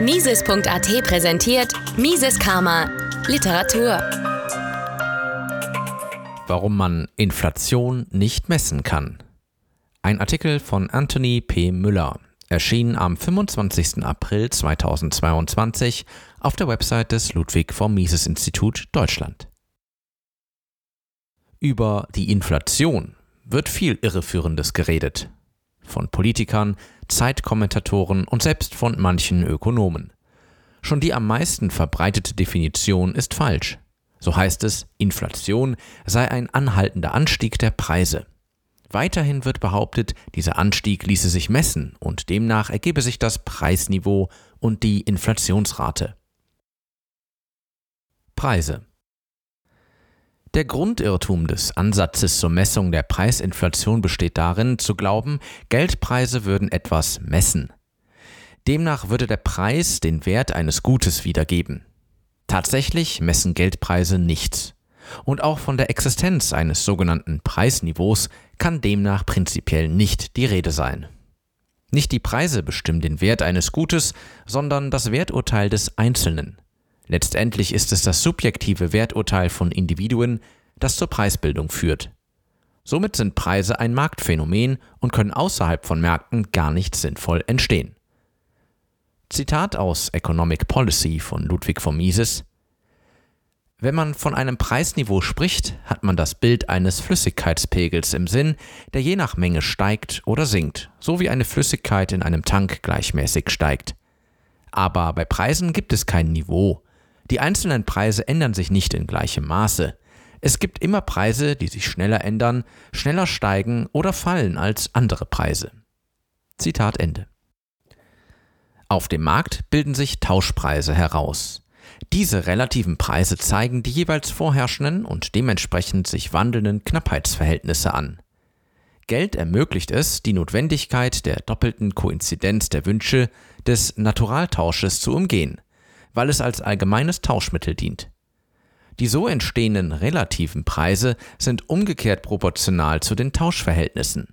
Mises.at präsentiert Mises Karma Literatur. Warum man Inflation nicht messen kann. Ein Artikel von Anthony P. Müller erschien am 25. April 2022 auf der Website des Ludwig vom Mises Institut Deutschland. Über die Inflation wird viel Irreführendes geredet. Von Politikern, Zeitkommentatoren und selbst von manchen Ökonomen. Schon die am meisten verbreitete Definition ist falsch. So heißt es, Inflation sei ein anhaltender Anstieg der Preise. Weiterhin wird behauptet, dieser Anstieg ließe sich messen und demnach ergebe sich das Preisniveau und die Inflationsrate. Preise der Grundirrtum des Ansatzes zur Messung der Preisinflation besteht darin, zu glauben, Geldpreise würden etwas messen. Demnach würde der Preis den Wert eines Gutes wiedergeben. Tatsächlich messen Geldpreise nichts. Und auch von der Existenz eines sogenannten Preisniveaus kann demnach prinzipiell nicht die Rede sein. Nicht die Preise bestimmen den Wert eines Gutes, sondern das Werturteil des Einzelnen. Letztendlich ist es das subjektive Werturteil von Individuen, das zur Preisbildung führt. Somit sind Preise ein Marktphänomen und können außerhalb von Märkten gar nicht sinnvoll entstehen. Zitat aus Economic Policy von Ludwig von Mises Wenn man von einem Preisniveau spricht, hat man das Bild eines Flüssigkeitspegels im Sinn, der je nach Menge steigt oder sinkt, so wie eine Flüssigkeit in einem Tank gleichmäßig steigt. Aber bei Preisen gibt es kein Niveau. Die einzelnen Preise ändern sich nicht in gleichem Maße. Es gibt immer Preise, die sich schneller ändern, schneller steigen oder fallen als andere Preise. Zitat Ende. Auf dem Markt bilden sich Tauschpreise heraus. Diese relativen Preise zeigen die jeweils vorherrschenden und dementsprechend sich wandelnden Knappheitsverhältnisse an. Geld ermöglicht es, die Notwendigkeit der doppelten Koinzidenz der Wünsche des Naturaltausches zu umgehen weil es als allgemeines Tauschmittel dient. Die so entstehenden relativen Preise sind umgekehrt proportional zu den Tauschverhältnissen.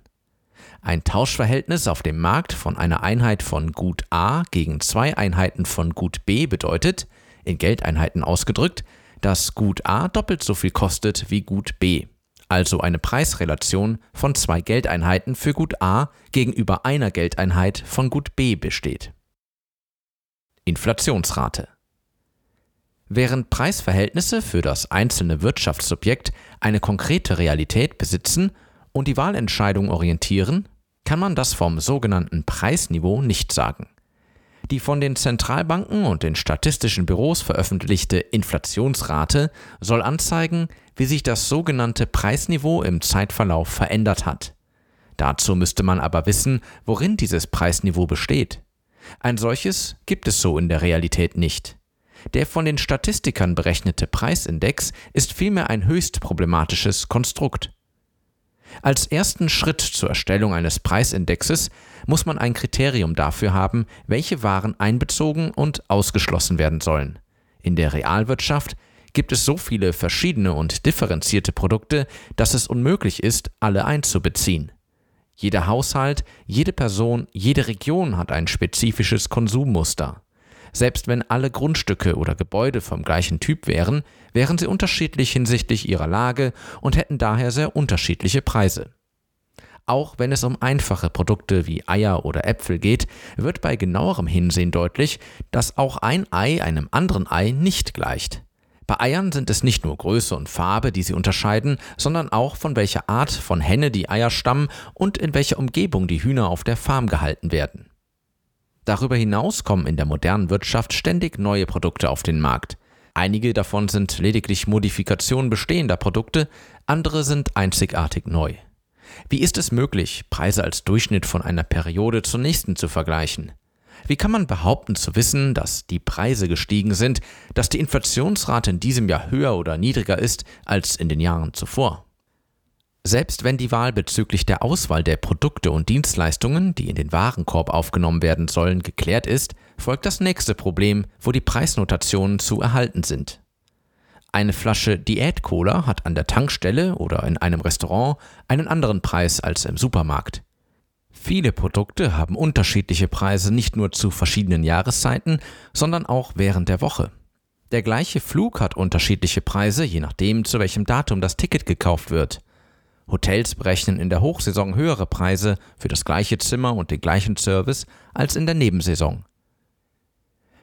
Ein Tauschverhältnis auf dem Markt von einer Einheit von Gut A gegen zwei Einheiten von Gut B bedeutet, in Geldeinheiten ausgedrückt, dass Gut A doppelt so viel kostet wie Gut B, also eine Preisrelation von zwei Geldeinheiten für Gut A gegenüber einer Geldeinheit von Gut B besteht. Inflationsrate. Während Preisverhältnisse für das einzelne Wirtschaftssubjekt eine konkrete Realität besitzen und die Wahlentscheidung orientieren, kann man das vom sogenannten Preisniveau nicht sagen. Die von den Zentralbanken und den statistischen Büros veröffentlichte Inflationsrate soll anzeigen, wie sich das sogenannte Preisniveau im Zeitverlauf verändert hat. Dazu müsste man aber wissen, worin dieses Preisniveau besteht. Ein solches gibt es so in der Realität nicht. Der von den Statistikern berechnete Preisindex ist vielmehr ein höchst problematisches Konstrukt. Als ersten Schritt zur Erstellung eines Preisindexes muss man ein Kriterium dafür haben, welche Waren einbezogen und ausgeschlossen werden sollen. In der Realwirtschaft gibt es so viele verschiedene und differenzierte Produkte, dass es unmöglich ist, alle einzubeziehen. Jeder Haushalt, jede Person, jede Region hat ein spezifisches Konsummuster. Selbst wenn alle Grundstücke oder Gebäude vom gleichen Typ wären, wären sie unterschiedlich hinsichtlich ihrer Lage und hätten daher sehr unterschiedliche Preise. Auch wenn es um einfache Produkte wie Eier oder Äpfel geht, wird bei genauerem Hinsehen deutlich, dass auch ein Ei einem anderen Ei nicht gleicht. Bei Eiern sind es nicht nur Größe und Farbe, die sie unterscheiden, sondern auch von welcher Art von Henne die Eier stammen und in welcher Umgebung die Hühner auf der Farm gehalten werden. Darüber hinaus kommen in der modernen Wirtschaft ständig neue Produkte auf den Markt. Einige davon sind lediglich Modifikationen bestehender Produkte, andere sind einzigartig neu. Wie ist es möglich, Preise als Durchschnitt von einer Periode zur nächsten zu vergleichen? Wie kann man behaupten zu wissen, dass die Preise gestiegen sind, dass die Inflationsrate in diesem Jahr höher oder niedriger ist als in den Jahren zuvor? Selbst wenn die Wahl bezüglich der Auswahl der Produkte und Dienstleistungen, die in den Warenkorb aufgenommen werden sollen, geklärt ist, folgt das nächste Problem, wo die Preisnotationen zu erhalten sind. Eine Flasche Diät-Cola hat an der Tankstelle oder in einem Restaurant einen anderen Preis als im Supermarkt. Viele Produkte haben unterschiedliche Preise nicht nur zu verschiedenen Jahreszeiten, sondern auch während der Woche. Der gleiche Flug hat unterschiedliche Preise, je nachdem, zu welchem Datum das Ticket gekauft wird. Hotels berechnen in der Hochsaison höhere Preise für das gleiche Zimmer und den gleichen Service als in der Nebensaison.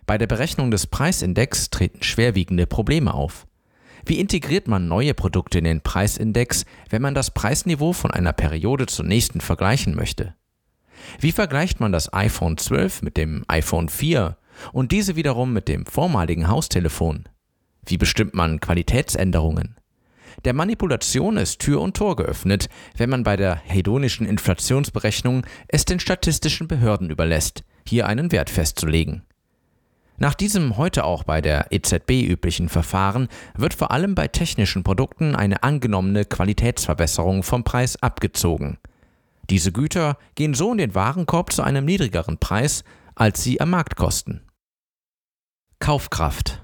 Bei der Berechnung des Preisindex treten schwerwiegende Probleme auf. Wie integriert man neue Produkte in den Preisindex, wenn man das Preisniveau von einer Periode zur nächsten vergleichen möchte? Wie vergleicht man das iPhone 12 mit dem iPhone 4 und diese wiederum mit dem vormaligen Haustelefon? Wie bestimmt man Qualitätsänderungen? Der Manipulation ist Tür und Tor geöffnet, wenn man bei der hedonischen Inflationsberechnung es den statistischen Behörden überlässt, hier einen Wert festzulegen. Nach diesem heute auch bei der EZB üblichen Verfahren wird vor allem bei technischen Produkten eine angenommene Qualitätsverbesserung vom Preis abgezogen. Diese Güter gehen so in den Warenkorb zu einem niedrigeren Preis, als sie am Markt kosten. Kaufkraft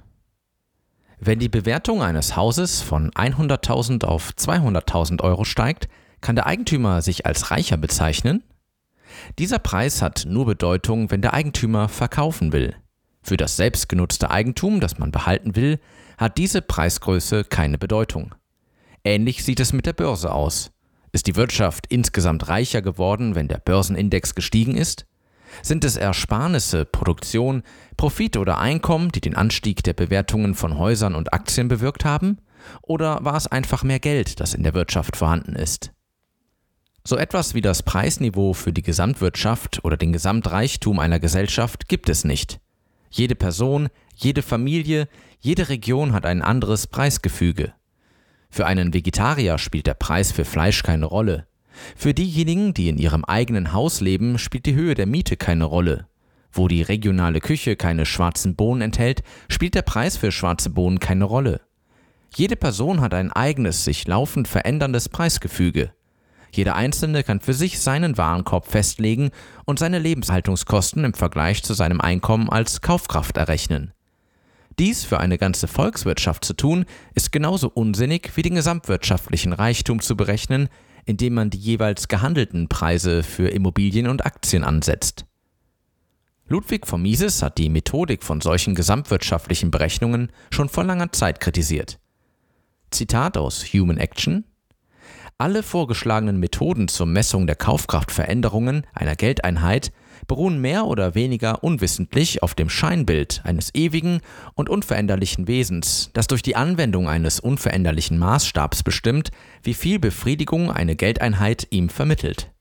Wenn die Bewertung eines Hauses von 100.000 auf 200.000 Euro steigt, kann der Eigentümer sich als reicher bezeichnen? Dieser Preis hat nur Bedeutung, wenn der Eigentümer verkaufen will. Für das selbstgenutzte Eigentum, das man behalten will, hat diese Preisgröße keine Bedeutung. Ähnlich sieht es mit der Börse aus. Ist die Wirtschaft insgesamt reicher geworden, wenn der Börsenindex gestiegen ist? Sind es Ersparnisse, Produktion, Profit oder Einkommen, die den Anstieg der Bewertungen von Häusern und Aktien bewirkt haben? Oder war es einfach mehr Geld, das in der Wirtschaft vorhanden ist? So etwas wie das Preisniveau für die Gesamtwirtschaft oder den Gesamtreichtum einer Gesellschaft gibt es nicht. Jede Person, jede Familie, jede Region hat ein anderes Preisgefüge. Für einen Vegetarier spielt der Preis für Fleisch keine Rolle. Für diejenigen, die in ihrem eigenen Haus leben, spielt die Höhe der Miete keine Rolle. Wo die regionale Küche keine schwarzen Bohnen enthält, spielt der Preis für schwarze Bohnen keine Rolle. Jede Person hat ein eigenes, sich laufend veränderndes Preisgefüge. Jeder Einzelne kann für sich seinen Warenkorb festlegen und seine Lebenshaltungskosten im Vergleich zu seinem Einkommen als Kaufkraft errechnen. Dies für eine ganze Volkswirtschaft zu tun, ist genauso unsinnig wie den gesamtwirtschaftlichen Reichtum zu berechnen, indem man die jeweils gehandelten Preise für Immobilien und Aktien ansetzt. Ludwig von Mises hat die Methodik von solchen gesamtwirtschaftlichen Berechnungen schon vor langer Zeit kritisiert. Zitat aus Human Action alle vorgeschlagenen Methoden zur Messung der Kaufkraftveränderungen einer Geldeinheit beruhen mehr oder weniger unwissentlich auf dem Scheinbild eines ewigen und unveränderlichen Wesens, das durch die Anwendung eines unveränderlichen Maßstabs bestimmt, wie viel Befriedigung eine Geldeinheit ihm vermittelt.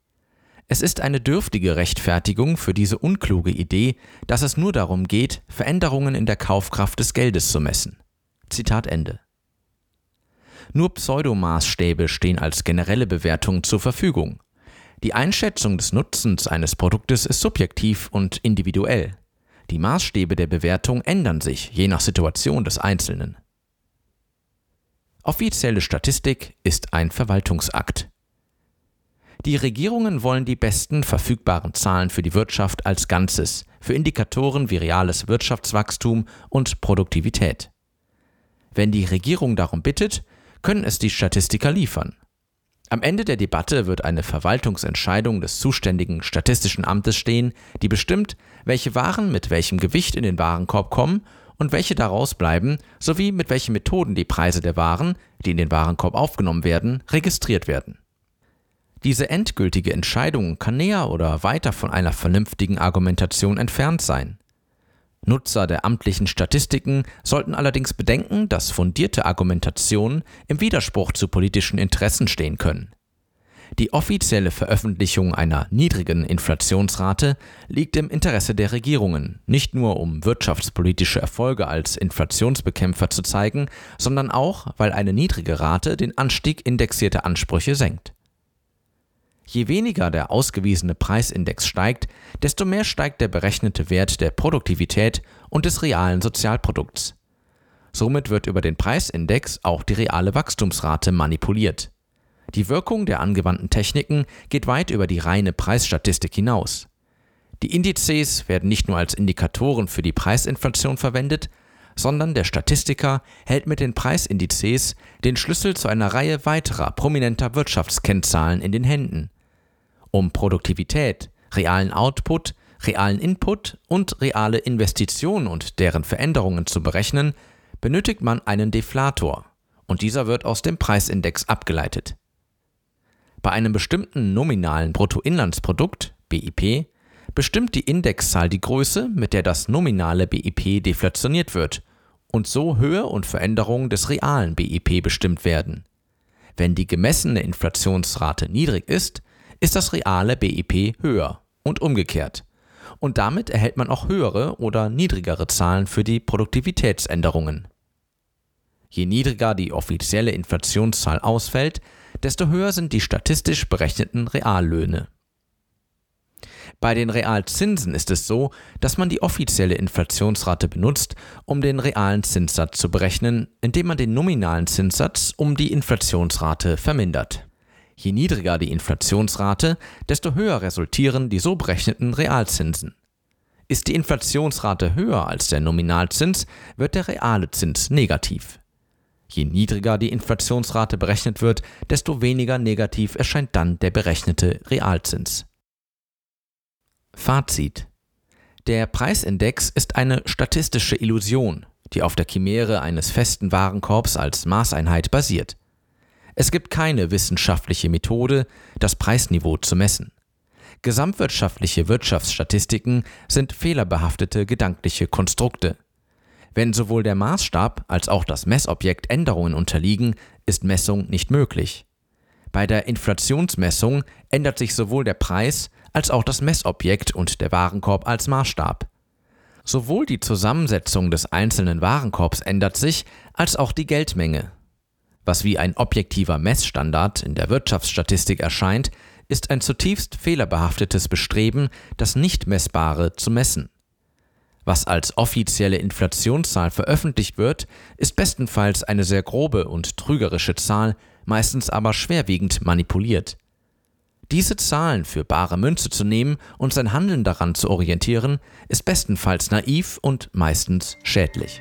Es ist eine dürftige Rechtfertigung für diese unkluge Idee, dass es nur darum geht, Veränderungen in der Kaufkraft des Geldes zu messen. Zitat Ende. Nur Pseudomaßstäbe stehen als generelle Bewertung zur Verfügung. Die Einschätzung des Nutzens eines Produktes ist subjektiv und individuell. Die Maßstäbe der Bewertung ändern sich je nach Situation des Einzelnen. Offizielle Statistik ist ein Verwaltungsakt. Die Regierungen wollen die besten verfügbaren Zahlen für die Wirtschaft als Ganzes, für Indikatoren wie reales Wirtschaftswachstum und Produktivität. Wenn die Regierung darum bittet, können es die Statistiker liefern. Am Ende der Debatte wird eine Verwaltungsentscheidung des zuständigen Statistischen Amtes stehen, die bestimmt, welche Waren mit welchem Gewicht in den Warenkorb kommen und welche daraus bleiben, sowie mit welchen Methoden die Preise der Waren, die in den Warenkorb aufgenommen werden, registriert werden. Diese endgültige Entscheidung kann näher oder weiter von einer vernünftigen Argumentation entfernt sein. Nutzer der amtlichen Statistiken sollten allerdings bedenken, dass fundierte Argumentationen im Widerspruch zu politischen Interessen stehen können. Die offizielle Veröffentlichung einer niedrigen Inflationsrate liegt im Interesse der Regierungen, nicht nur um wirtschaftspolitische Erfolge als Inflationsbekämpfer zu zeigen, sondern auch, weil eine niedrige Rate den Anstieg indexierter Ansprüche senkt. Je weniger der ausgewiesene Preisindex steigt, desto mehr steigt der berechnete Wert der Produktivität und des realen Sozialprodukts. Somit wird über den Preisindex auch die reale Wachstumsrate manipuliert. Die Wirkung der angewandten Techniken geht weit über die reine Preisstatistik hinaus. Die Indizes werden nicht nur als Indikatoren für die Preisinflation verwendet, sondern der Statistiker hält mit den Preisindizes den Schlüssel zu einer Reihe weiterer prominenter Wirtschaftskennzahlen in den Händen Um Produktivität, realen Output, realen Input und reale Investitionen und deren Veränderungen zu berechnen, benötigt man einen Deflator, und dieser wird aus dem Preisindex abgeleitet. Bei einem bestimmten nominalen Bruttoinlandsprodukt BIP bestimmt die Indexzahl die Größe, mit der das nominale BIP deflationiert wird und so Höhe und Veränderung des realen BIP bestimmt werden. Wenn die gemessene Inflationsrate niedrig ist, ist das reale BIP höher und umgekehrt. Und damit erhält man auch höhere oder niedrigere Zahlen für die Produktivitätsänderungen. Je niedriger die offizielle Inflationszahl ausfällt, desto höher sind die statistisch berechneten Reallöhne. Bei den Realzinsen ist es so, dass man die offizielle Inflationsrate benutzt, um den realen Zinssatz zu berechnen, indem man den nominalen Zinssatz um die Inflationsrate vermindert. Je niedriger die Inflationsrate, desto höher resultieren die so berechneten Realzinsen. Ist die Inflationsrate höher als der Nominalzins, wird der reale Zins negativ. Je niedriger die Inflationsrate berechnet wird, desto weniger negativ erscheint dann der berechnete Realzins. Fazit Der Preisindex ist eine statistische Illusion, die auf der Chimäre eines festen Warenkorbs als Maßeinheit basiert. Es gibt keine wissenschaftliche Methode, das Preisniveau zu messen. Gesamtwirtschaftliche Wirtschaftsstatistiken sind fehlerbehaftete gedankliche Konstrukte. Wenn sowohl der Maßstab als auch das Messobjekt Änderungen unterliegen, ist Messung nicht möglich. Bei der Inflationsmessung ändert sich sowohl der Preis als auch das Messobjekt und der Warenkorb als Maßstab. Sowohl die Zusammensetzung des einzelnen Warenkorbs ändert sich, als auch die Geldmenge. Was wie ein objektiver Messstandard in der Wirtschaftsstatistik erscheint, ist ein zutiefst fehlerbehaftetes Bestreben, das Nicht-Messbare zu messen. Was als offizielle Inflationszahl veröffentlicht wird, ist bestenfalls eine sehr grobe und trügerische Zahl, meistens aber schwerwiegend manipuliert. Diese Zahlen für bare Münze zu nehmen und sein Handeln daran zu orientieren, ist bestenfalls naiv und meistens schädlich.